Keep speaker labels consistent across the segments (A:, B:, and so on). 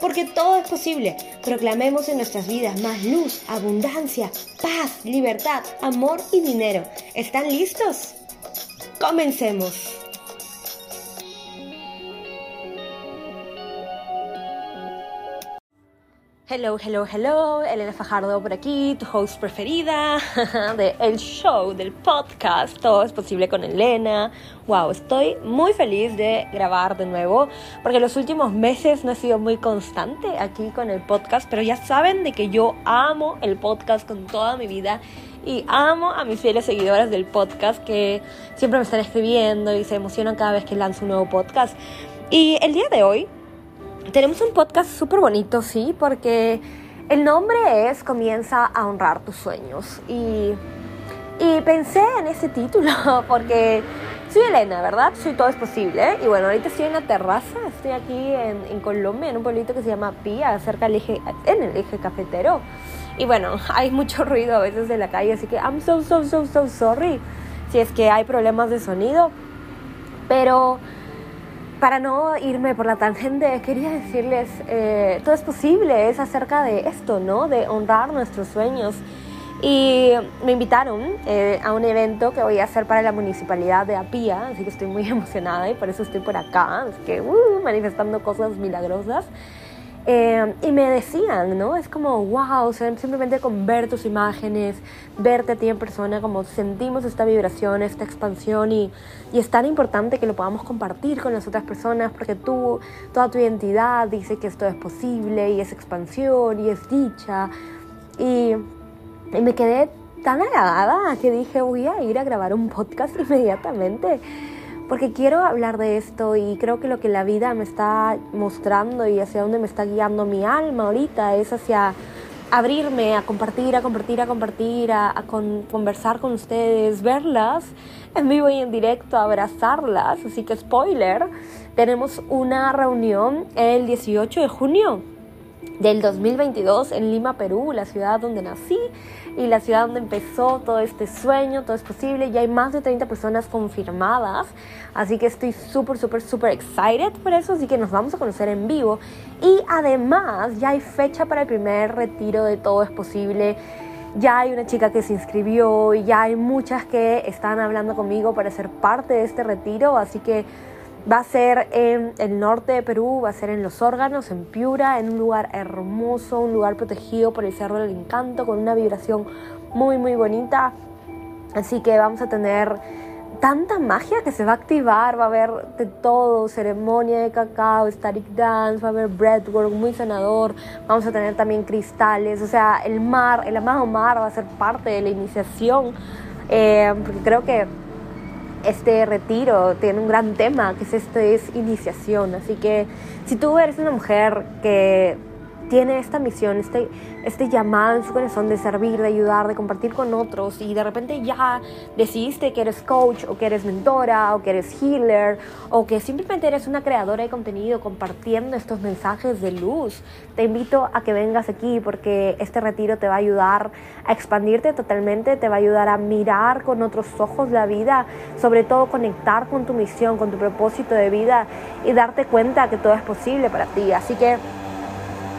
A: Porque todo es posible. Proclamemos en nuestras vidas más luz, abundancia, paz, libertad, amor y dinero. ¿Están listos? Comencemos. Hello, hello, hello, Elena Fajardo por aquí, tu host preferida de el show, del podcast, todo es posible con Elena. Wow, estoy muy feliz de grabar de nuevo porque los últimos meses no he sido muy constante aquí con el podcast, pero ya saben de que yo amo el podcast con toda mi vida y amo a mis fieles seguidoras del podcast que siempre me están escribiendo y se emocionan cada vez que lanzo un nuevo podcast. Y el día de hoy tenemos un podcast súper bonito, sí, porque el nombre es Comienza a honrar tus sueños. Y, y pensé en ese título porque soy Elena, ¿verdad? Soy todo es posible. Y bueno, ahorita estoy en la terraza, estoy aquí en, en Colombia, en un pueblito que se llama Pía, cerca del eje, en el eje cafetero. Y bueno, hay mucho ruido a veces de la calle, así que I'm so, so, so, so sorry si es que hay problemas de sonido. Pero para no irme por la tangente, quería decirles, eh, todo es posible, es acerca de esto, ¿no? De honrar nuestros sueños. Y me invitaron eh, a un evento que voy a hacer para la municipalidad de Apía, así que estoy muy emocionada y por eso estoy por acá, que uh, manifestando cosas milagrosas. Eh, y me decían, ¿no? Es como, wow, simplemente con ver tus imágenes, verte a ti en persona, como sentimos esta vibración, esta expansión y, y, es tan importante que lo podamos compartir con las otras personas porque tú, toda tu identidad dice que esto es posible y es expansión y es dicha. Y, y me quedé tan halagada que dije, voy a ir a grabar un podcast inmediatamente porque quiero hablar de esto y creo que lo que la vida me está mostrando y hacia dónde me está guiando mi alma ahorita es hacia abrirme, a compartir, a compartir, a compartir, a, conversar con ustedes, verlas en vivo y en directo, abrazarlas. Así que spoiler, tenemos una reunión el 18 de junio del 2022 en Lima, Perú, la ciudad donde nací y la ciudad donde empezó todo este sueño, todo es posible. Ya hay más de 30 personas confirmadas, así que estoy súper, súper, súper excited por eso, así que nos vamos a conocer en vivo. Y además ya hay fecha para el primer retiro de Todo es posible. Ya hay una chica que se inscribió y ya hay muchas que están hablando conmigo para ser parte de este retiro, así que Va a ser en el norte de Perú, va a ser en Los Órganos, en Piura, en un lugar hermoso, un lugar protegido por el Cerro del Encanto, con una vibración muy, muy bonita. Así que vamos a tener tanta magia que se va a activar, va a haber de todo, ceremonia de cacao, static dance, va a haber breathwork muy sanador, vamos a tener también cristales, o sea, el mar, el amado mar va a ser parte de la iniciación, eh, porque creo que este retiro tiene un gran tema, que es esto es iniciación. Así que si tú eres una mujer que tiene esta misión, este, este llamado en su corazón de servir, de ayudar, de compartir con otros y de repente ya decidiste que eres coach o que eres mentora o que eres healer o que simplemente eres una creadora de contenido compartiendo estos mensajes de luz, te invito a que vengas aquí porque este retiro te va a ayudar a expandirte totalmente, te va a ayudar a mirar con otros ojos la vida, sobre todo conectar con tu misión, con tu propósito de vida y darte cuenta que todo es posible para ti. Así que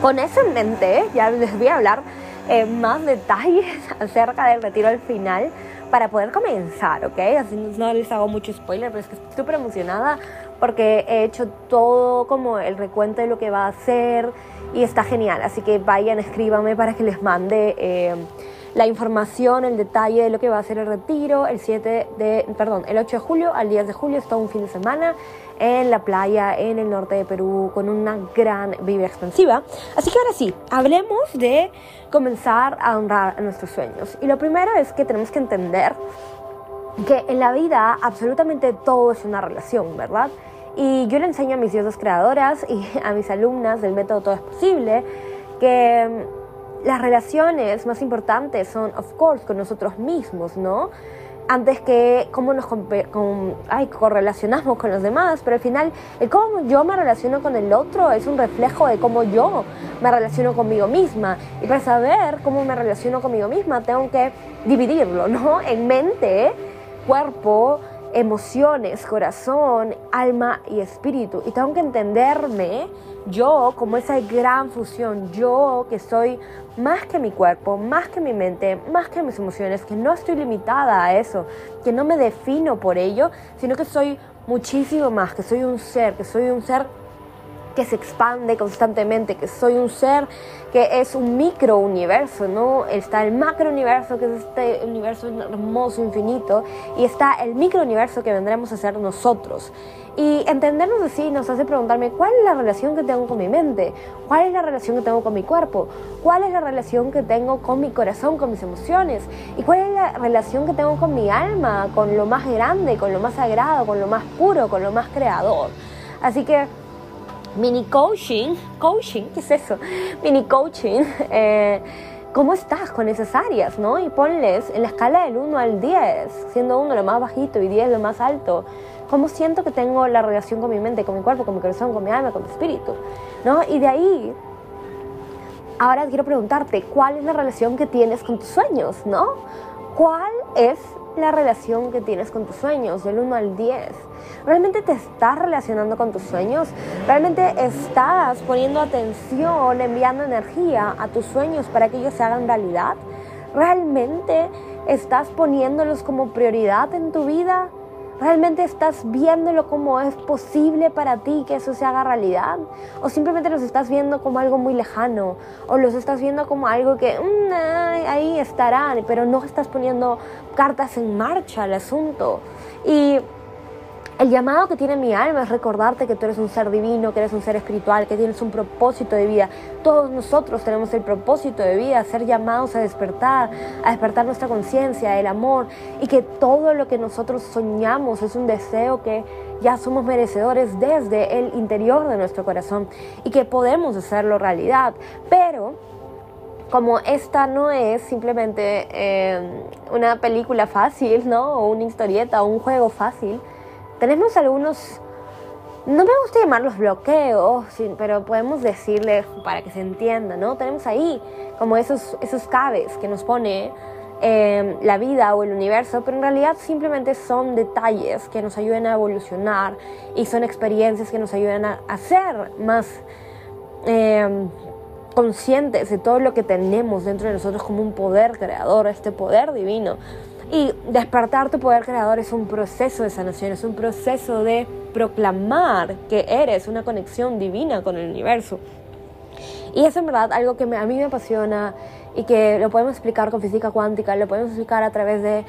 A: con eso en mente, ya les voy a hablar eh, más detalles acerca del retiro al final para poder comenzar, ¿ok? Así no les hago mucho spoiler, pero es que estoy súper emocionada porque he hecho todo como el recuento de lo que va a hacer y está genial. Así que vayan, escríbanme para que les mande eh, la información, el detalle de lo que va a ser el retiro el 7 de, perdón, el 8 de julio al 10 de julio, es todo un fin de semana en la playa en el norte de Perú con una gran vibra expansiva. Así que ahora sí, hablemos de comenzar a honrar nuestros sueños. Y lo primero es que tenemos que entender que en la vida absolutamente todo es una relación, ¿verdad? Y yo le enseño a mis diosas creadoras y a mis alumnas del método Todo es Posible que las relaciones más importantes son, of course, con nosotros mismos, ¿no? Antes que cómo nos con, ay, correlacionamos con los demás, pero al final el cómo yo me relaciono con el otro es un reflejo de cómo yo me relaciono conmigo misma. Y para saber cómo me relaciono conmigo misma tengo que dividirlo, ¿no? En mente, cuerpo, emociones, corazón, alma y espíritu. Y tengo que entenderme yo como esa gran fusión, yo que soy más que mi cuerpo, más que mi mente, más que mis emociones, que no estoy limitada a eso, que no me defino por ello, sino que soy muchísimo más, que soy un ser, que soy un ser que se expande constantemente, que soy un ser que es un micro universo, ¿no? Está el macro universo, que es este universo hermoso, infinito, y está el micro universo que vendremos a ser nosotros. Y entendernos así nos hace preguntarme cuál es la relación que tengo con mi mente, cuál es la relación que tengo con mi cuerpo, cuál es la relación que tengo con mi corazón, con mis emociones, y cuál es la relación que tengo con mi alma, con lo más grande, con lo más sagrado, con lo más puro, con lo más creador. Así que mini coaching, coaching, ¿qué es eso? Mini coaching, eh, ¿cómo estás con esas áreas, no? Y ponles en la escala del 1 al 10, siendo 1 lo más bajito y 10 lo más alto, ¿cómo siento que tengo la relación con mi mente, con mi cuerpo, con mi corazón, con mi alma, con mi espíritu? ¿No? Y de ahí, ahora quiero preguntarte, ¿cuál es la relación que tienes con tus sueños, no? ¿Cuál es la relación que tienes con tus sueños, del 1 al 10. ¿Realmente te estás relacionando con tus sueños? ¿Realmente estás poniendo atención, enviando energía a tus sueños para que ellos se hagan realidad? ¿Realmente estás poniéndolos como prioridad en tu vida? ¿Realmente estás viéndolo como es posible para ti que eso se haga realidad? ¿O simplemente los estás viendo como algo muy lejano? ¿O los estás viendo como algo que mm, ahí estarán, pero no estás poniendo cartas en marcha al asunto? Y el llamado que tiene mi alma es recordarte que tú eres un ser divino, que eres un ser espiritual, que tienes un propósito de vida. Todos nosotros tenemos el propósito de vida, ser llamados a despertar, a despertar nuestra conciencia, el amor, y que todo lo que nosotros soñamos es un deseo que ya somos merecedores desde el interior de nuestro corazón y que podemos hacerlo realidad. Pero como esta no es simplemente eh, una película fácil, ¿no? O una historieta o un juego fácil, tenemos algunos, no me gusta llamarlos bloqueos, pero podemos decirles para que se entienda, ¿no? Tenemos ahí como esos, esos cabes que nos pone em, la vida o el universo, pero en realidad simplemente son detalles que nos ayudan a evolucionar y son experiencias que nos ayudan a, ser más em, conscientes de todo lo que tenemos dentro de nosotros como un poder creador, este poder divino. Y despertar tu poder creador es un proceso de sanación, es un proceso de proclamar que eres una conexión divina con el universo. Y es en verdad algo que a mí me apasiona y que lo podemos explicar con física cuántica, lo podemos explicar a través de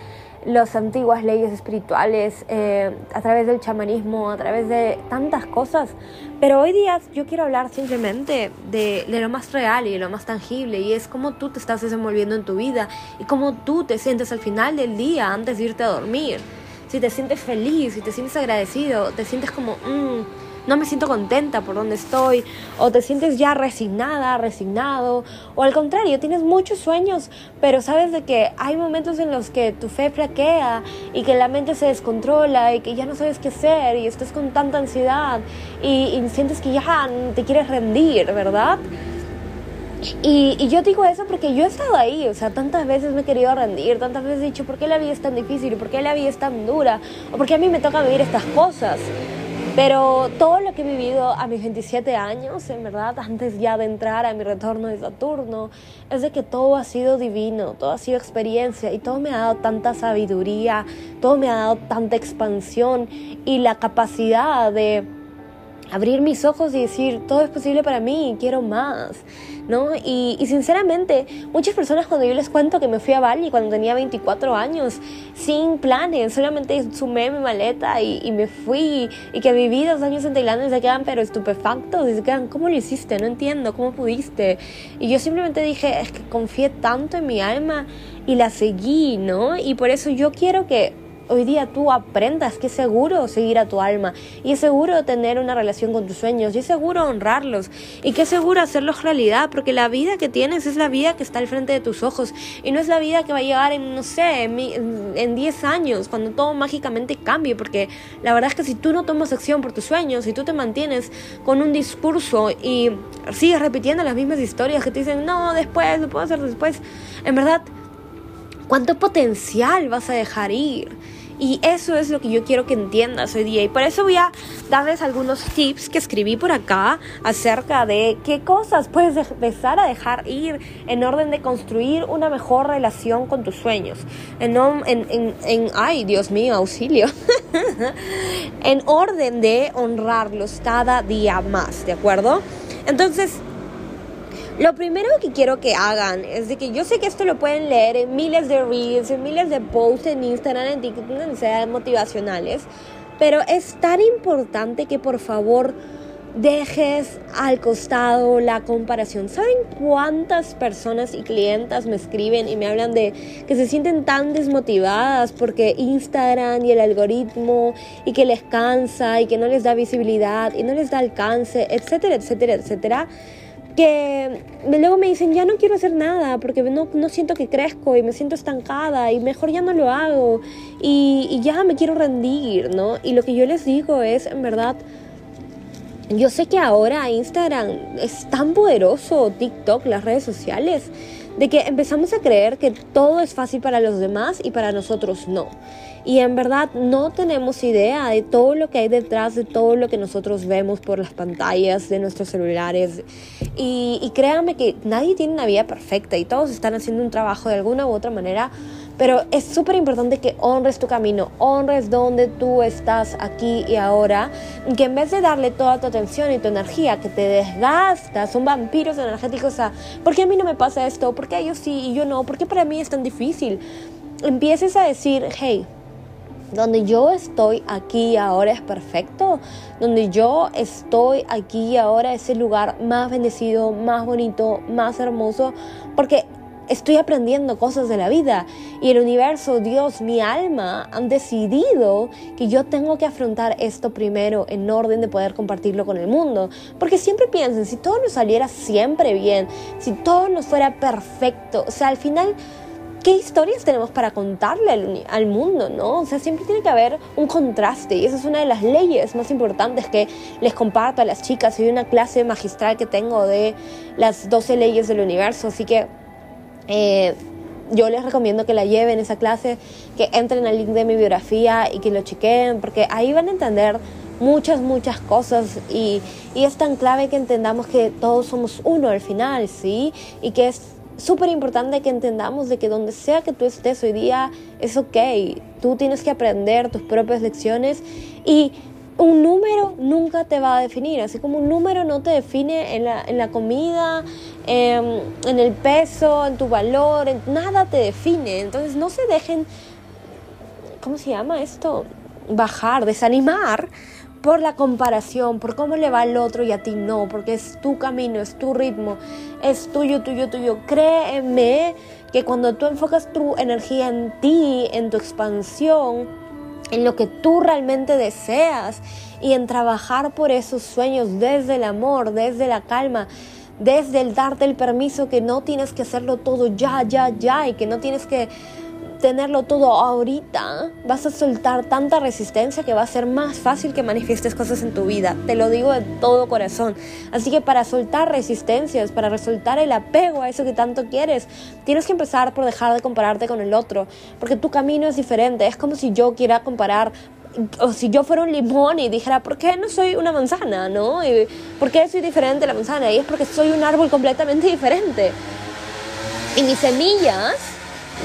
A: las antiguas leyes espirituales, eh, a través del chamanismo, a través de tantas cosas. Pero hoy día yo quiero hablar simplemente de, lo más real y de lo más tangible y es cómo tú te estás desenvolviendo en tu vida y cómo tú te sientes al final del día antes de irte a dormir. Si te sientes feliz, si te sientes agradecido, te sientes como... Mmm, no me siento contenta por donde estoy, o te sientes ya resignada, resignado, o al contrario, tienes muchos sueños, pero sabes de que hay momentos en los que tu fe flaquea y que la mente se descontrola y que ya no sabes qué hacer y estás con tanta ansiedad y, sientes que ya te quieres rendir, ¿verdad? Y, y, yo digo eso porque yo he estado ahí, o sea, tantas veces me he querido rendir, tantas veces he dicho, ¿por qué la vida es tan difícil? ¿Por qué la vida es tan dura? ¿O por qué a mí me toca vivir estas cosas? Pero todo lo que he vivido a mis 27 años, en verdad, antes ya de entrar a mi retorno de Saturno, es de que todo ha sido divino, todo ha sido experiencia y todo me ha dado tanta sabiduría, todo me ha dado tanta expansión y la capacidad de abrir mis ojos y decir, todo es posible para mí, quiero más, ¿no? Y, sinceramente, muchas personas cuando yo les cuento que me fui a Bali cuando tenía 24 años, sin planes, solamente sumé mi maleta y, me fui, y que viví dos años en Tailandia, se quedan pero estupefactos, y se quedan, ¿cómo lo hiciste? No entiendo, ¿cómo pudiste? Y yo simplemente dije, es que confié tanto en mi alma y la seguí, ¿no? Y por eso yo quiero que hoy día tú aprendas que es seguro seguir a tu alma y es seguro tener una relación con tus sueños y es seguro honrarlos y que es seguro hacerlos realidad porque la vida que tienes es la vida que está al frente de tus ojos y no es la vida que va a llegar en, no sé, en 10 años cuando todo mágicamente cambie porque la verdad es que si tú no tomas acción por tus sueños, si tú te mantienes con un discurso y sigues repitiendo las mismas historias que te dicen, no, después, lo puedo hacer después, en verdad, ¿cuánto potencial vas a dejar ir? Y eso es lo que yo quiero que entiendas hoy día. Y por eso voy a darles algunos tips que escribí por acá acerca de qué cosas puedes empezar a dejar ir en orden de construir una mejor relación con tus sueños. En, en, en, ay, Dios mío, auxilio. en orden de honrarlos cada día más, ¿de acuerdo? Entonces, lo primero que quiero que hagan es de que yo sé que esto lo pueden leer en miles de reels, en miles de posts en Instagram, en TikTok, en sean motivacionales, pero es tan importante que por favor dejes al costado la comparación. ¿Saben cuántas personas y clientas me escriben y me hablan de que se sienten tan desmotivadas porque Instagram y el algoritmo y que les cansa y que no les da visibilidad y no les da alcance, etcétera, etcétera, etcétera? Que luego me dicen, ya no quiero hacer nada porque no, no siento que crezco y me siento estancada y mejor ya no lo hago y, y ya me quiero rendir, ¿no? Y lo que yo les digo es, en verdad, yo sé que ahora Instagram es tan poderoso, TikTok, las redes sociales, de que empezamos a creer que todo es fácil para los demás y para nosotros no. Y en verdad no tenemos idea de todo lo que hay detrás de todo lo que nosotros vemos por las pantallas de nuestros celulares. Y, créanme que nadie tiene una vida perfecta y todos están haciendo un trabajo de alguna u otra manera. Pero es súper importante que honres tu camino, honres donde tú estás aquí y ahora, que en vez de darle toda tu atención y tu energía, que te desgastas, son vampiros energéticos a, ¿por qué a mí no me pasa esto? ¿Por qué a ellos sí y yo no? ¿Por qué para mí es tan difícil? Empieces a decir, hey, donde yo estoy aquí ahora es perfecto, donde yo estoy aquí ahora es el lugar más bendecido, más bonito, más hermoso, porque estoy aprendiendo cosas de la vida y el universo, Dios, mi alma han decidido que yo tengo que afrontar esto primero en orden de poder compartirlo con el mundo. Porque siempre piensen, si todo nos saliera siempre bien, si todo nos fuera perfecto, o sea, al final qué historias tenemos para contarle al, mundo, ¿no? O sea, siempre tiene que haber un contraste y esa es una de las leyes más importantes que les comparto a las chicas. Hay una clase magistral que tengo de las 12 leyes del universo, así que eh, yo les recomiendo que la lleven esa clase, que entren al link de mi biografía y que lo chequen, porque ahí van a entender muchas, muchas cosas y, y es tan clave que entendamos que todos somos uno al final, ¿sí? Y que es súper importante que entendamos de que donde sea que tú estés hoy día es ok. Tú tienes que aprender tus propias lecciones y un número nunca te va a definir, así como un número no te define en la, en la comida, em, en el peso, en tu valor, en, nada te define. Entonces no se dejen, ¿cómo se llama esto? Bajar, desanimar por la comparación, por cómo le va al otro y a ti no, porque es tu camino, es tu ritmo, es tuyo, tuyo, tuyo. Créeme que cuando tú enfocas tu energía en ti, en tu expansión, en lo que tú realmente deseas y en trabajar por esos sueños desde el amor, desde la calma, desde el darte el permiso que no tienes que hacerlo todo ya, ya, ya y que no tienes que tenerlo todo ahorita, vas a soltar tanta resistencia que va a ser más fácil que manifiestes cosas en tu vida. Te lo digo de todo corazón. Así que para soltar resistencias, para soltar el apego a eso que tanto quieres, tienes que empezar por dejar de compararte con el otro, porque tu camino es diferente. Es como si yo quiera comparar o si yo fuera un limón y dijera, ¿por qué no soy una manzana? ¿No? Y, ¿Por qué soy diferente a la manzana? Y es porque soy un árbol completamente diferente. Y mis semillas,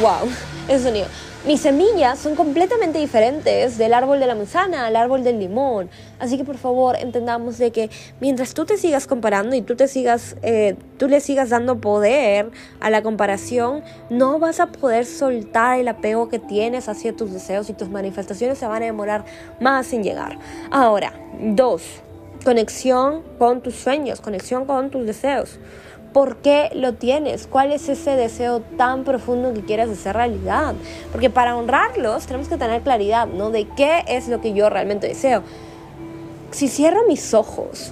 A: wow, ese sonido. mis semillas son completamente diferentes del árbol de la manzana al árbol del limón. Así que por favor entendamos de que mientras tú te sigas comparando y tú te sigas, eh, tú le sigas dando poder a la comparación, no vas a poder soltar el apego que tienes hacia tus deseos y tus manifestaciones se van a demorar más sin llegar. Ahora, dos, conexión con tus sueños, conexión con tus deseos. ¿Por qué lo tienes? ¿Cuál es ese deseo tan profundo que quieres hacer realidad? Porque para honrarlos tenemos que tener claridad, ¿no? De qué es lo que yo realmente deseo. Si cierro mis ojos,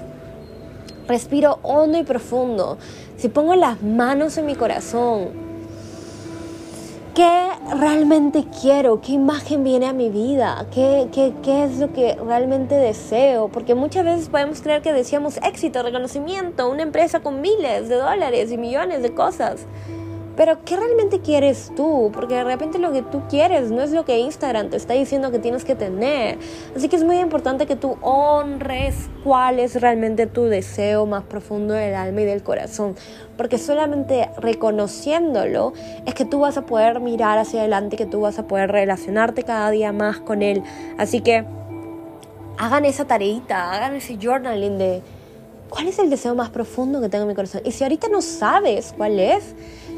A: respiro hondo y profundo, si pongo las manos en mi corazón, ¿Qué realmente quiero? ¿Qué imagen viene a mi vida? ¿Qué, qué, qué es lo que realmente deseo? Porque muchas veces podemos creer que deseamos éxito, reconocimiento, una empresa con miles de dólares y millones de cosas. Pero ¿qué realmente quieres tú? Porque de repente lo que tú quieres no es lo que Instagram te está diciendo que tienes que tener. Así que es muy importante que tú honres cuál es realmente tu deseo más profundo del alma y del corazón. Porque solamente reconociéndolo es que tú vas a poder mirar hacia adelante, que tú vas a poder relacionarte cada día más con él. Así que hagan esa tareita, hagan ese journaling de cuál es el deseo más profundo que tengo en mi corazón. Y si ahorita no sabes cuál es,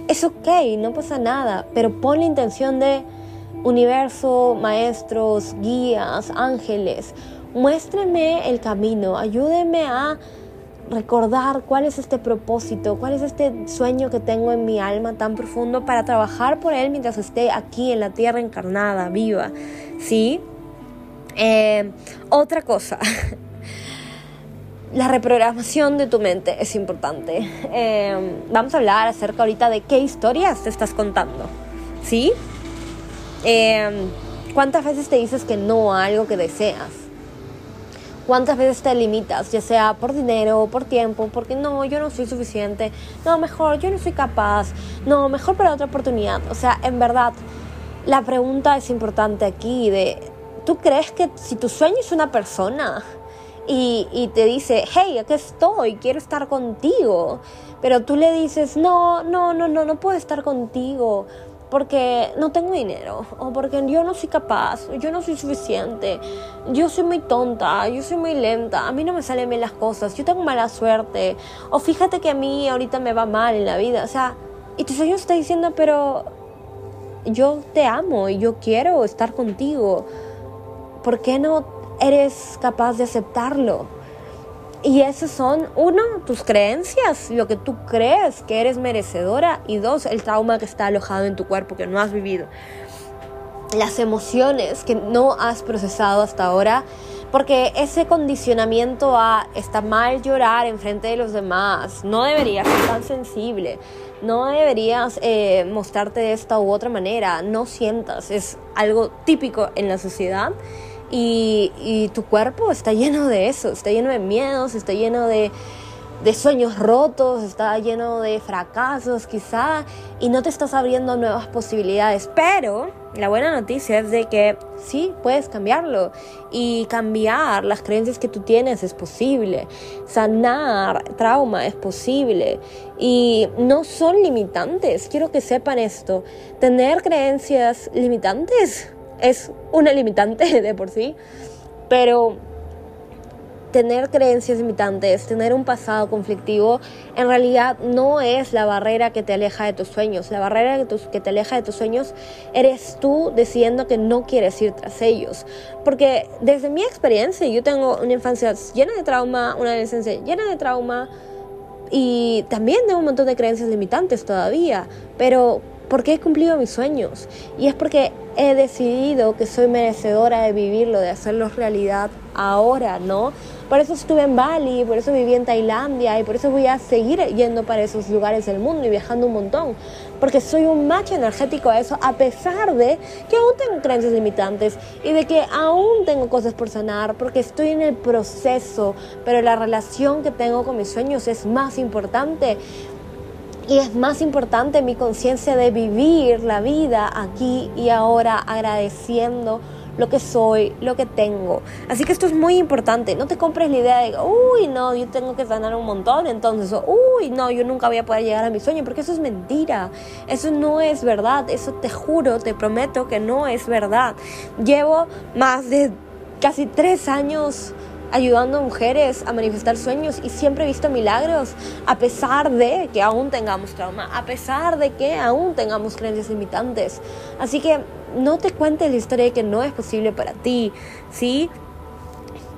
A: es ok, no pasa nada, pero pon la intención de universo, maestros, guías, ángeles, muéstreme el camino, ayúdeme a recordar cuál es este propósito, cuál es este sueño que tengo en mi alma tan profundo para trabajar por él mientras esté aquí en la tierra encarnada, viva, ¿sí? Eh, otra cosa, la reprogramación de tu mente es importante. Em, vamos a hablar acerca ahorita de qué historias te estás contando. ¿Sí? Em, ¿Cuántas veces te dices que no a algo que deseas? ¿Cuántas veces te limitas, ya sea por dinero o por tiempo? Porque no, yo no soy suficiente. No, mejor, yo no soy capaz. No, mejor para otra oportunidad. O sea, en verdad, la pregunta es importante aquí de, ¿tú crees que si tu sueño es una persona, y, te dice, hey, aquí estoy, quiero estar contigo. Pero tú le dices, no, no, no, no, no puedo estar contigo porque no tengo dinero o porque yo no soy capaz, yo no soy suficiente, yo soy muy tonta, yo soy muy lenta, a mí no me salen bien las cosas, yo tengo mala suerte o fíjate que a mí ahorita me va mal en la vida, o sea, y tu sueño está diciendo, pero yo te amo y yo quiero estar contigo, ¿por qué no eres capaz de aceptarlo. Y esas son, uno, tus creencias, lo que tú crees que eres merecedora, y dos, el trauma que está alojado en tu cuerpo que no has vivido. Las emociones que no has procesado hasta ahora, porque ese condicionamiento a está mal llorar en frente de los demás, no deberías ser tan sensible, no deberías eh, mostrarte de esta u otra manera, no sientas, es algo típico en la sociedad y, tu cuerpo está lleno de eso, está lleno de miedos, está lleno de, sueños rotos, está lleno de fracasos quizá y no te estás abriendo nuevas posibilidades. Pero la buena noticia es de que sí, puedes cambiarlo y cambiar las creencias que tú tienes es posible. Sanar trauma es posible y no son limitantes. Quiero que sepan esto. Tener creencias limitantes es una limitante de por sí, pero tener creencias limitantes, tener un pasado conflictivo, en realidad no es la barrera que te aleja de tus sueños. La barrera que, te aleja de tus sueños eres tú decidiendo que no quieres ir tras ellos. Porque desde mi experiencia, yo tengo una infancia llena de trauma, una adolescencia llena de trauma y también tengo un montón de creencias limitantes todavía. Pero porque he cumplido mis sueños y es porque he decidido que soy merecedora de vivirlo, de hacerlo realidad ahora, ¿no? Por eso estuve en Bali, por eso viví en Tailandia y por eso voy a seguir yendo para esos lugares del mundo y viajando un montón, porque soy un macho energético a eso, a pesar de que aún tengo creencias limitantes y de que aún tengo cosas por sanar, porque estoy en el proceso, pero la relación que tengo con mis sueños es más importante y es más importante mi conciencia de vivir la vida aquí y ahora agradeciendo lo que soy, lo que tengo. Así que esto es muy importante. No te compres la idea de, uy, no, yo tengo que ganar un montón, entonces, uy, no, yo nunca voy a poder llegar a mi sueño, porque eso es mentira. Eso no es verdad. Eso te juro, te prometo que no es verdad. Llevo más de casi tres años ayudando a mujeres a manifestar sueños y siempre he visto milagros a pesar de que aún tengamos trauma, a pesar de que aún tengamos creencias limitantes. Así que no te cuentes la historia de que no es posible para ti, ¿sí?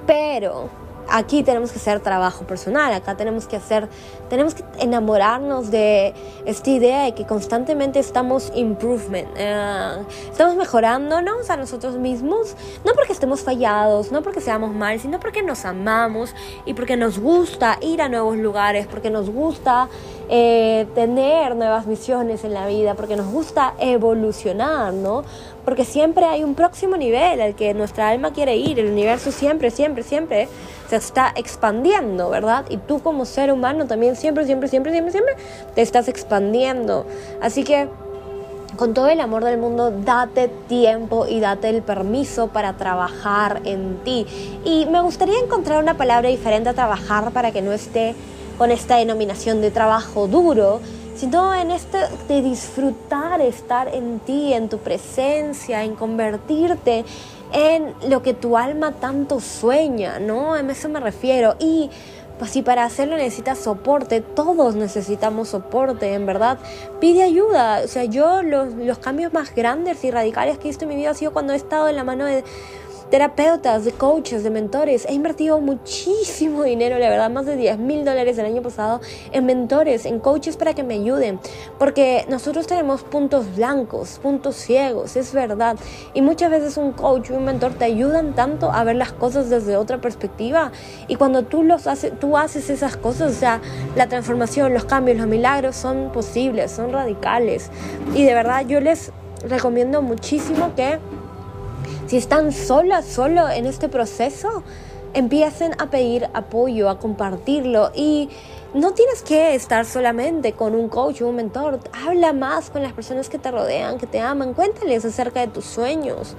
A: Pero aquí tenemos que hacer trabajo personal, acá tenemos que hacer, tenemos que enamorarnos de esta idea de que constantemente estamos improvement, uh, estamos mejorándonos a nosotros mismos, no porque estemos fallados, no porque seamos mal, sino porque nos amamos y porque nos gusta ir a nuevos lugares, porque nos gusta eh, tener nuevas misiones en la vida, porque nos gusta evolucionar, ¿no? Porque siempre hay un próximo nivel al que nuestra alma quiere ir, el universo siempre, siempre, siempre se está expandiendo, ¿verdad? Y tú como ser humano también siempre, siempre, siempre, siempre, siempre te estás expandiendo. Así que con todo el amor del mundo, date tiempo y date el permiso para trabajar en ti. Y me gustaría encontrar una palabra diferente a trabajar para que no esté con esta denominación de trabajo duro, sino en este de disfrutar estar en ti, en tu presencia, en convertirte en lo que tu alma tanto sueña, ¿no? A eso me refiero. Y pues si para hacerlo necesitas soporte, todos necesitamos soporte, en verdad. Pide ayuda. O sea, yo los, los cambios más grandes y radicales que he visto en mi vida ha sido cuando he estado en la mano de terapeutas, de coaches, de mentores. He invertido muchísimo dinero, la verdad, más de 10 mil dólares el año pasado en mentores, en coaches para que me ayuden. Porque nosotros tenemos puntos blancos, puntos ciegos, es verdad. Y muchas veces un coach o un mentor te ayudan tanto a ver las cosas desde otra perspectiva. Y cuando tú, los haces, tú haces esas cosas, o sea, la transformación, los cambios, los milagros son posibles, son radicales. Y de verdad yo les recomiendo muchísimo que si están solas, solo en este proceso, empiecen a pedir apoyo, a compartirlo y no tienes que estar solamente con un coach o un mentor. Habla más con las personas que te rodean, que te aman. Cuéntales acerca de tus sueños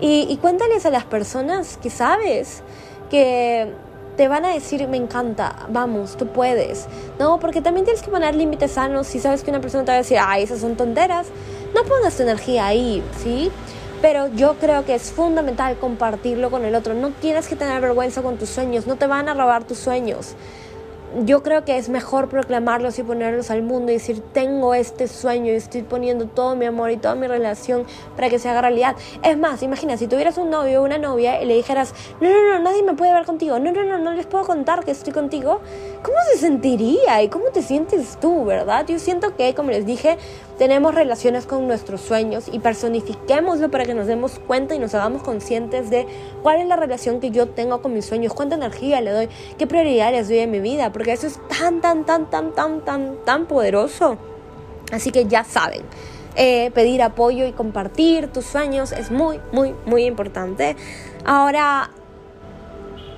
A: y, cuéntales a las personas que sabes que te van a decir, me encanta, vamos, tú puedes. No, porque también tienes que poner límites sanos. Si sabes que una persona te va a decir, ay, esas son tonteras, no pongas tu energía ahí, ¿sí? Pero yo creo que es fundamental compartirlo con el otro. No tienes que tener vergüenza con tus sueños, no te van a robar tus sueños yo creo que es mejor proclamarlos y ponerlos al mundo y decir, tengo este sueño y estoy poniendo todo mi amor y toda mi relación para que se haga realidad. Es más, imagina, si tuvieras un novio o una novia y le dijeras, no, no, no, nadie me puede ver contigo, no, no, no, no les puedo contar que estoy contigo, ¿cómo se sentiría y cómo te sientes tú, verdad? Yo siento que, como les dije, tenemos relaciones con nuestros sueños y personifiquémoslo para que nos demos cuenta y nos hagamos conscientes de cuál es la relación que yo tengo con mis sueños, cuánta energía le doy, qué prioridades les doy en mi vida porque eso es tan, tan, tan, tan, tan, tan, tan poderoso. Así que ya saben. Eh, pedir apoyo y compartir tus sueños es muy, muy, muy importante. Ahora,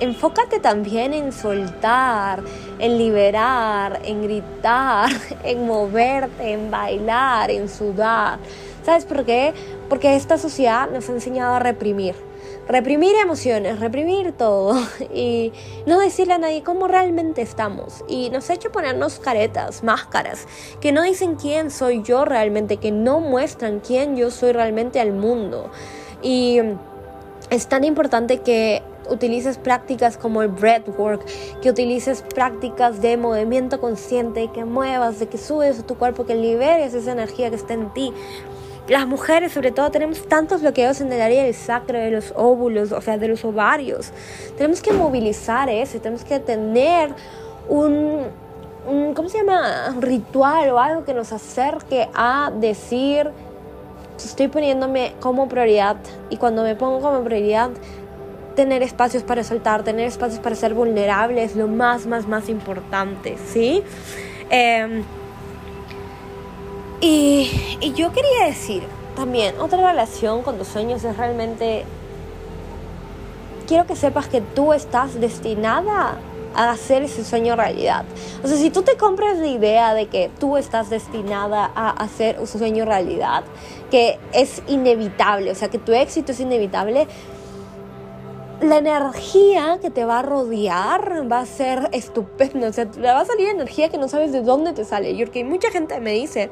A: enfócate también en soltar, en liberar, en gritar, en moverte, en bailar, en sudar. ¿Sabes por qué? Porque esta sociedad nos ha enseñado a reprimir reprimir emociones, reprimir todo y no decirle a nadie cómo realmente estamos. Y nos ha hecho ponernos caretas, máscaras, que no dicen quién soy yo realmente, que no muestran quién yo soy realmente al mundo. Y es tan importante que utilices prácticas como el breathwork, que utilices prácticas de movimiento consciente, que muevas, de que subes tu cuerpo, que liberes esa energía que está en ti, las mujeres sobre todo tenemos tantos bloqueos en el área del sacro, de los óvulos, o sea, de los ovarios. Tenemos que movilizar eso, tenemos que tener un, ¿cómo se llama? Un ritual o algo que nos acerque a decir, estoy poniéndome como prioridad y cuando me pongo como prioridad, tener espacios para soltar, tener espacios para ser vulnerable es lo más, más, más importante, ¿sí? Eh, y, yo quería decir también, otra relación con tus sueños es realmente, quiero que sepas que tú estás destinada a hacer ese sueño realidad. O sea, si tú te compras la idea de que tú estás destinada a hacer un sueño realidad, que es inevitable, o sea, que tu éxito es inevitable, la energía que te va a rodear va a ser estupenda. O sea, te va a salir energía que no sabes de dónde te sale. Y porque mucha gente me dice,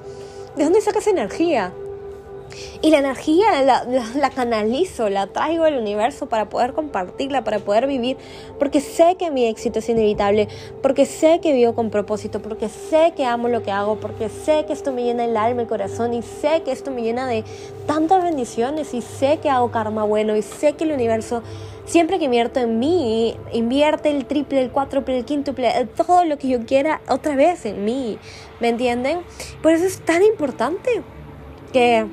A: ¿de dónde sacas energía? Y la energía la, canalizo, la traigo al universo para poder compartirla, para poder vivir, porque sé que mi éxito es inevitable, porque sé que vivo con propósito, porque sé que amo lo que hago, porque sé que esto me llena el alma, el corazón, y sé que esto me llena de tantas bendiciones, y sé que hago karma bueno, y sé que el universo siempre que invierto en mí, invierte el triple, el cuádruple, el quíntuple, todo lo que yo quiera otra vez en mí. ¿Me entienden? Por eso es tan importante que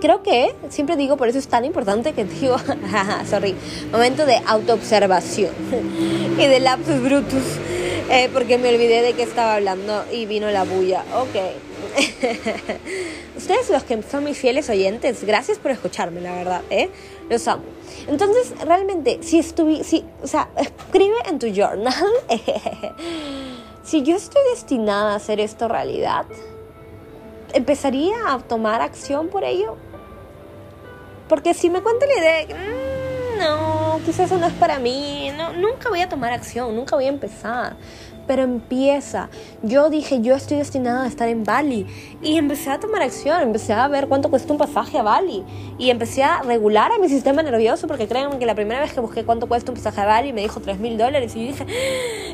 A: creo que siempre digo, por eso es tan importante que digo, sorry, momento de autoobservación y de lapsus brutus, eh, porque me olvidé de que estaba hablando y vino la bulla. Ok. Ustedes los que son mis fieles oyentes, gracias por escucharme, la verdad, ¿eh? Los amo. Entonces, realmente, si estuve, si, o sea, escribe en tu journal, si yo estoy destinada a hacer esto realidad, empezaría a tomar acción por ello. Porque si me cuenta la idea de mm, no, quizás eso no es para mí, no, nunca voy a tomar acción, nunca voy a empezar pero empieza. Yo dije, yo estoy destinada a estar en Bali y empecé a tomar acción, empecé a ver cuánto cuesta un pasaje a Bali y empecé a regular a mi sistema nervioso porque créanme que la primera vez que busqué cuánto cuesta un pasaje a Bali me dijo 3 mil dólares y dije,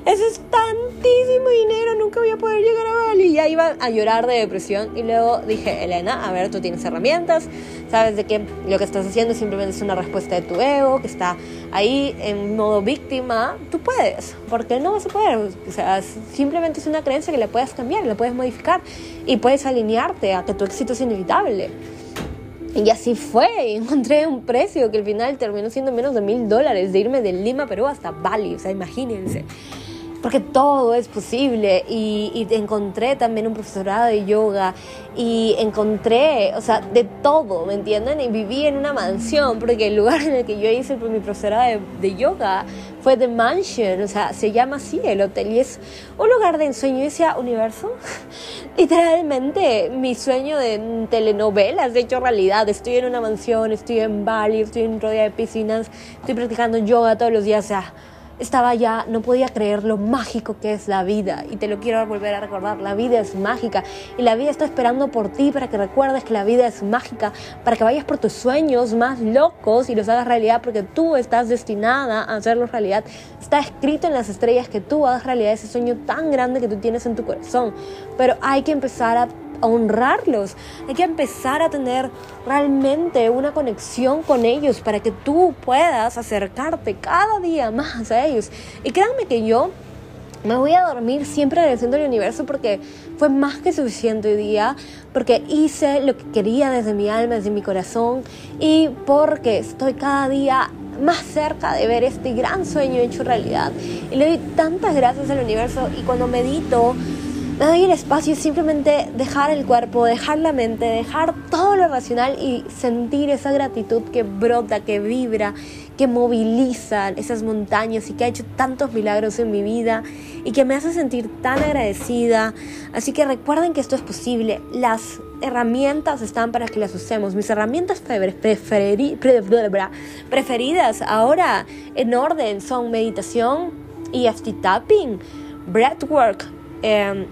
A: eso es tantísimo dinero, nunca voy a poder llegar a Bali. Ya iba a llorar de depresión y luego dije, Elena, a ver, tú tienes herramientas, sabes de que lo que estás haciendo simplemente es una respuesta de tu ego que está ahí en modo víctima, tú puedes, porque no vas a poder. O sea, simplemente es una creencia que la puedes cambiar, la puedes modificar y puedes alinearte a que tu éxito es inevitable. Y así fue, encontré un precio que al final terminó siendo menos de mil dólares de irme de Lima, Perú hasta Bali, o sea, imagínense porque todo es posible. Y, encontré también un profesorado de yoga y encontré, o sea, de todo, ¿me entienden? Y viví en una mansión porque el lugar en el que yo hice mi profesorado de, yoga fue The Mansion, o sea, se llama así el hotel. Y es un lugar de ensueño. Y decía, universo, literalmente mi sueño de telenovelas de hecho realidad, estoy en una mansión, estoy en Bali, estoy en de piscinas, estoy practicando yoga todos los días, o sea, estaba ya, no podía creer lo mágico que es la vida. Y te lo quiero volver a recordar, la vida es mágica. Y la vida está esperando por ti para que recuerdes que la vida es mágica, para que vayas por tus sueños más locos y los hagas realidad, porque tú estás destinada a hacerlos realidad. Está escrito en las estrellas que tú hagas realidad ese sueño tan grande que tú tienes en tu corazón. Pero hay que empezar a honrarlos, hay que empezar a tener realmente una conexión con ellos para que tú puedas acercarte cada día más a ellos. Y créanme que yo me voy a dormir siempre agradeciendo al universo porque fue más que suficiente hoy día, porque hice lo que quería desde mi alma, desde mi corazón y porque estoy cada día más cerca de ver este gran sueño hecho realidad. Y le doy tantas gracias al universo y cuando medito me doy el espacio es simplemente dejar el cuerpo, dejar la mente, dejar todo lo racional y sentir esa gratitud que brota, que vibra, que moviliza esas montañas y que ha hecho tantos milagros en mi vida y que me hace sentir tan agradecida. Así que recuerden que esto es posible. Las herramientas están para que las usemos. Mis herramientas preferidas ahora en orden son meditación, EFT tapping, breathwork. Eh,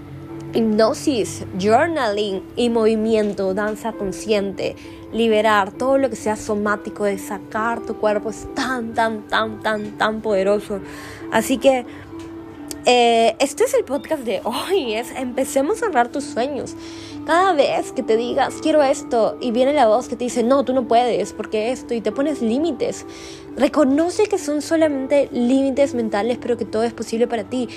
A: hipnosis, journaling y movimiento, danza consciente, liberar todo lo que sea somático, de sacar tu cuerpo es tan, tan, tan, tan, tan poderoso. Así que eh, este es el podcast de hoy, es empecemos a honrar tus sueños. Cada vez que te digas quiero esto y viene la voz que te dice no, tú no puedes porque esto y te pones límites, reconoce que son solamente límites mentales pero que todo es posible para ti.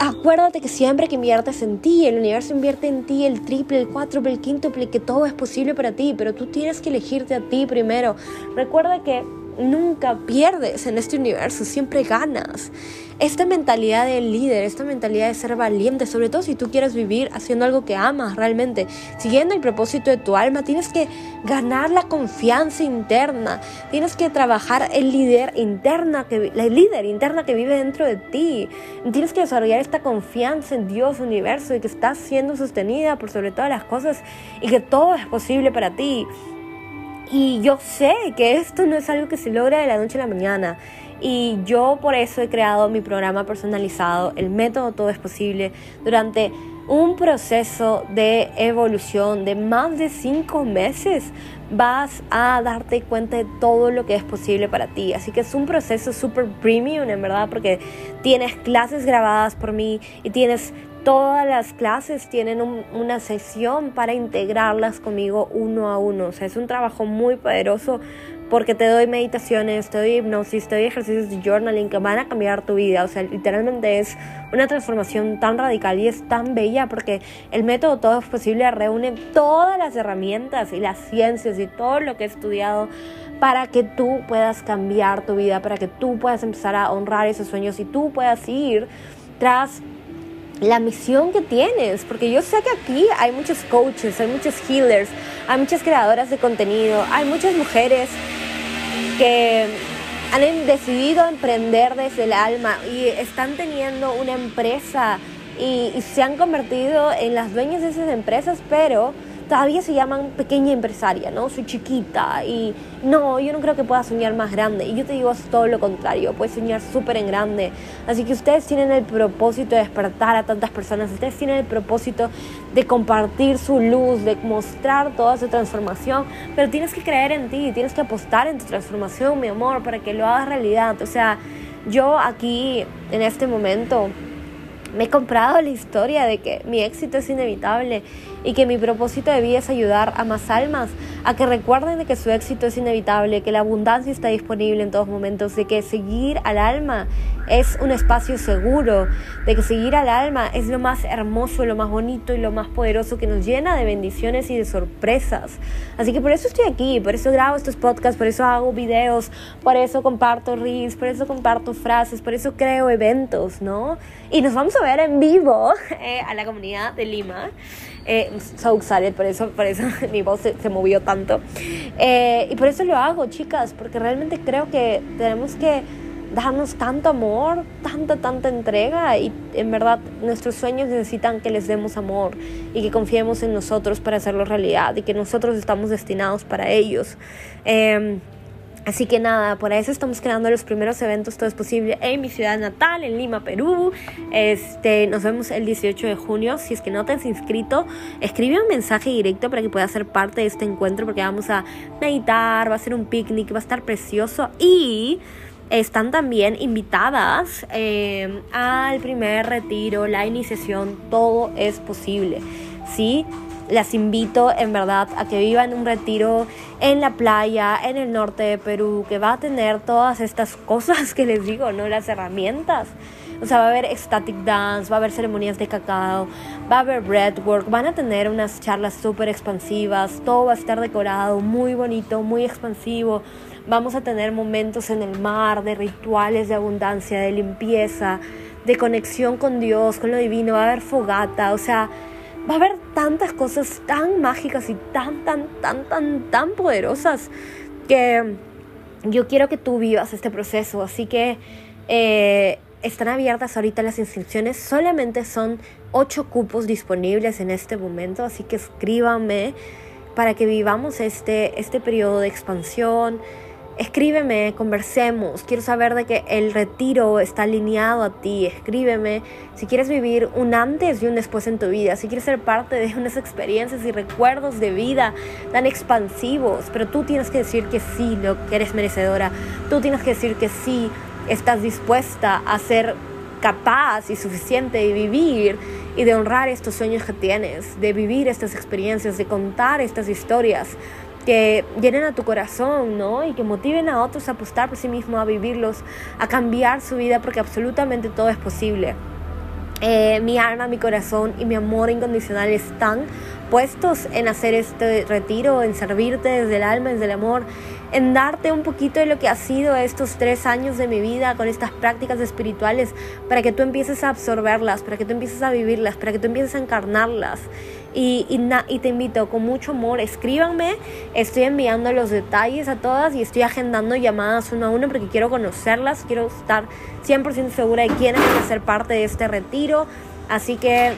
A: Acuérdate que siempre que inviertes en ti, el universo invierte en ti el triple, el cuádruple, el quíntuple, que todo es posible para ti, pero tú tienes que elegirte a ti primero. Recuerda que nunca pierdes en este universo, siempre ganas. Esta mentalidad de líder, esta mentalidad de ser valiente, sobre todo si tú quieres vivir haciendo algo que amas realmente, siguiendo el propósito de tu alma, tienes que ganar la confianza interna, tienes que trabajar el líder interna que la líder interna que vive dentro de ti. Tienes que desarrollar esta confianza en Dios, universo, y que estás siendo sostenida por sobre todas las cosas y que todo es posible para ti. Y yo sé que esto no es algo que se logra de la noche a la mañana. Y yo por eso he creado mi programa personalizado, el método Todo es Posible, durante un proceso de evolución de más de cinco meses vas a darte cuenta de todo lo que es posible para ti. Así que es un proceso súper premium, en verdad, porque tienes clases grabadas por mí y tienes todas las clases tienen una sesión para integrarlas conmigo uno a uno. O sea, es un trabajo muy poderoso porque te doy meditaciones, te doy hipnosis, te doy ejercicios de journaling que van a cambiar tu vida. O sea, literalmente es una transformación tan radical y es tan bella porque el método Todo es Posible reúne todas las herramientas y las ciencias y todo lo que he estudiado para que tú puedas cambiar tu vida, para que tú puedas empezar a honrar esos sueños y tú puedas ir tras la misión que tienes, porque yo sé que aquí hay muchos coaches, hay muchos healers, hay muchas creadoras de contenido, hay muchas mujeres que han decidido emprender desde el alma y están teniendo una empresa y, y se han convertido en las dueñas de esas empresas, pero todavía se llaman pequeña empresaria, ¿no? Soy chiquita y no, yo no creo que pueda soñar más grande. Y yo te digo todo lo contrario, puedes soñar súper en grande. Así que ustedes tienen el propósito de despertar a tantas personas, ustedes tienen el propósito de compartir su luz, de mostrar toda su transformación, pero tienes que creer en ti, tienes que apostar en tu transformación, mi amor, para que lo hagas realidad. O sea, yo aquí, en este momento, me he comprado la historia de que mi éxito es inevitable y que mi propósito de vida es ayudar a más almas a que recuerden de que su éxito es inevitable, que la abundancia está disponible en todos momentos, de que seguir al alma es un espacio seguro, de que seguir al alma es lo más hermoso, lo más bonito y lo más poderoso que nos llena de bendiciones y de sorpresas. Así que por eso estoy aquí, por eso grabo estos podcasts, por eso hago videos, por eso comparto reels, por eso comparto frases, por eso creo eventos, ¿no? Y nos vamos a ver en vivo eh, a la comunidad de Lima eh, so excited, por eso, por eso mi voz se, movió tanto. Eh, y por eso lo hago, chicas, porque realmente creo que tenemos que darnos tanto amor, tanta, tanta entrega y en verdad nuestros sueños necesitan que les demos amor y que confiemos en nosotros para hacerlo realidad y que nosotros estamos destinados para ellos. Eh, Así que nada, por eso estamos creando los primeros eventos Todo es Posible en mi ciudad natal, en Lima, Perú. Este, nos vemos el 18 de junio. Si es que no te has inscrito, escribe un mensaje directo para que puedas ser parte de este encuentro porque vamos a meditar, va a ser un picnic, va a estar precioso y están también invitadas eh, al primer retiro, la iniciación, todo es posible. ¿sí? Las invito en verdad a que vivan un retiro en la playa, en el norte de Perú, que va a tener todas estas cosas que les digo, ¿no? Las herramientas. O sea, va a haber ecstatic dance, va a haber ceremonias de cacao, va a haber breathwork, van a tener unas charlas súper expansivas, todo va a estar decorado, muy bonito, muy expansivo. Vamos a tener momentos en el mar, de rituales de abundancia, de limpieza, de conexión con Dios, con lo divino, va a haber fogata, o sea, va a haber tantas cosas tan mágicas y tan, tan, tan, tan, tan poderosas que yo quiero que tú vivas este proceso. Así que eh, están abiertas ahorita las inscripciones. Solamente son ocho cupos disponibles en este momento. Así que escríbanme para que vivamos este, este periodo de expansión escríbeme, conversemos, quiero saber de que el retiro está alineado a ti, escríbeme. Si quieres vivir un antes y un después en tu vida, si quieres ser parte de unas experiencias y recuerdos de vida tan expansivos, pero tú tienes que decir que sí, lo que eres merecedora, tú tienes que decir que sí, estás dispuesta a ser capaz y suficiente de vivir y de honrar estos sueños que tienes, de vivir estas experiencias, de contar estas historias que llenen a tu corazón, ¿no? Y que motiven a otros a apostar por sí mismos, a vivirlos, a cambiar su vida, porque absolutamente todo es posible. Eh, mi alma, mi corazón y mi amor incondicional están puestos en hacer este retiro, en servirte desde el alma, desde el amor, en darte un poquito de lo que ha sido estos tres años de mi vida con estas prácticas espirituales para que tú empieces a absorberlas, para que tú empieces a vivirlas, para que tú empieces a encarnarlas. Y, y, te invito con mucho amor, escríbanme, estoy enviando los detalles a todas y estoy agendando llamadas uno a uno porque quiero conocerlas, quiero estar 100% segura de quiénes van a ser parte de este retiro. Así que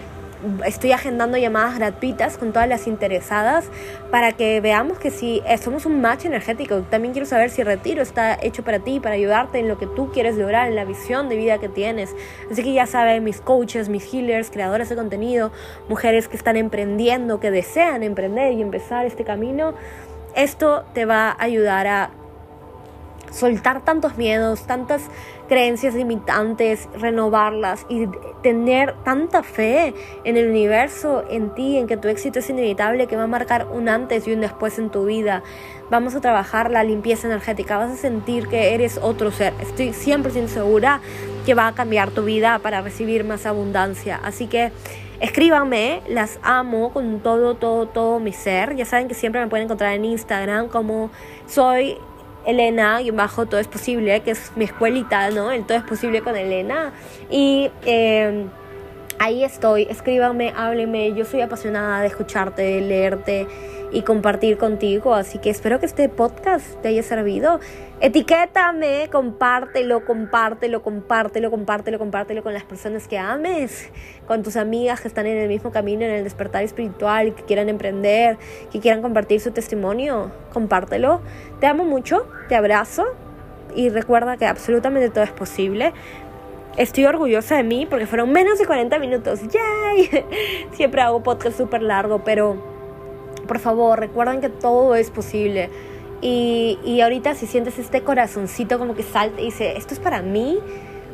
A: estoy agendando llamadas gratuitas con todas las interesadas para que veamos que si somos un match energético, también quiero saber si retiro está hecho para ti, para ayudarte en lo que tú quieres lograr, en la visión de vida que tienes. Así que ya saben, mis coaches, mis healers, creadores de contenido, mujeres que están emprendiendo, que desean emprender y empezar este camino, esto te va a ayudar a soltar tantos miedos, tantas creencias limitantes, renovarlas y tener tanta fe en el universo, en ti, en que tu éxito es inevitable, que va a marcar un antes y un después en tu vida. Vamos a trabajar la limpieza energética, vas a sentir que eres otro ser. Estoy 100% segura que va a cambiar tu vida para recibir más abundancia. Así que escríbanme, las amo con todo, todo, todo mi ser. Ya saben que siempre me pueden encontrar en Instagram como soy Elena, y bajo Todo es Posible, que es mi escuelita, ¿no? El Todo es Posible con Elena. Y eh, ahí estoy, escríbanme, háblenme, yo soy apasionada de escucharte, de leerte y compartir contigo, así que espero que este podcast te haya servido. Etiquétame, compártelo, compártelo, compártelo, compártelo, compártelo con las personas que ames, con tus amigas que están en el mismo camino, en el despertar espiritual, que quieran emprender, que quieran compartir su testimonio, compártelo. Te amo mucho, te abrazo y recuerda que absolutamente todo es posible. Estoy orgullosa de mí porque fueron menos de 40 minutos. ¡Yay! Siempre hago podcast súper largo, pero por favor, recuerden que todo es posible. Y, y ahorita si sientes este corazoncito como que salta y dice, esto es para mí,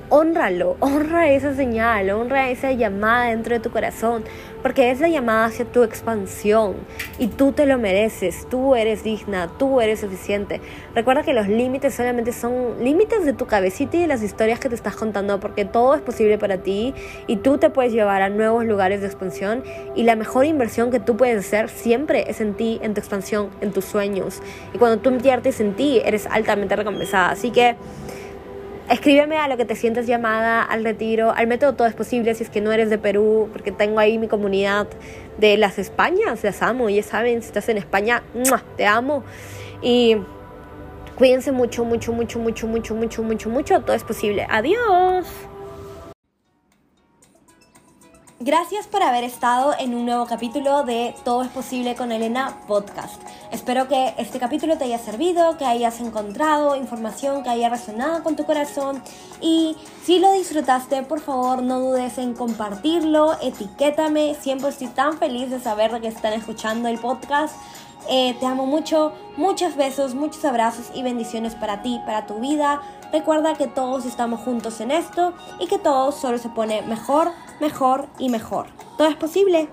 A: honralo, honra esa señal, honra esa llamada dentro de tu corazón, porque es la llamada hacia tu expansión y tú te lo mereces, tú eres digna, tú eres suficiente. Recuerda que los límites solamente son límites de tu cabecita y de las historias que te estás contando, porque todo es posible para ti y tú te puedes llevar a nuevos lugares de expansión y la mejor inversión que tú puedes hacer siempre es en ti, en tu expansión, en tus sueños. Y cuando tú inviertes en ti, eres altamente recompensada. Así que Escríbeme a lo que te sientes llamada, al retiro, al método Todo es Posible si es que no eres de Perú, porque tengo ahí mi comunidad de las Españas, las amo, ya saben, si estás en España, te amo. Y cuídense mucho, mucho, mucho, mucho, mucho, mucho, mucho, mucho, todo es posible. Adiós. Gracias por haber estado en un nuevo capítulo de Todo es posible con Elena podcast. Espero que este capítulo te haya servido, que hayas encontrado información que haya resonado con tu corazón y si lo disfrutaste, por favor no dudes en compartirlo, etiquétame, siempre estoy tan feliz de saber que están escuchando el podcast. Eh, te amo mucho, muchos besos, muchos abrazos y bendiciones para ti, para tu vida. Recuerda que todos estamos juntos en esto y que todo solo se pone mejor mejor y mejor. Todo es posible.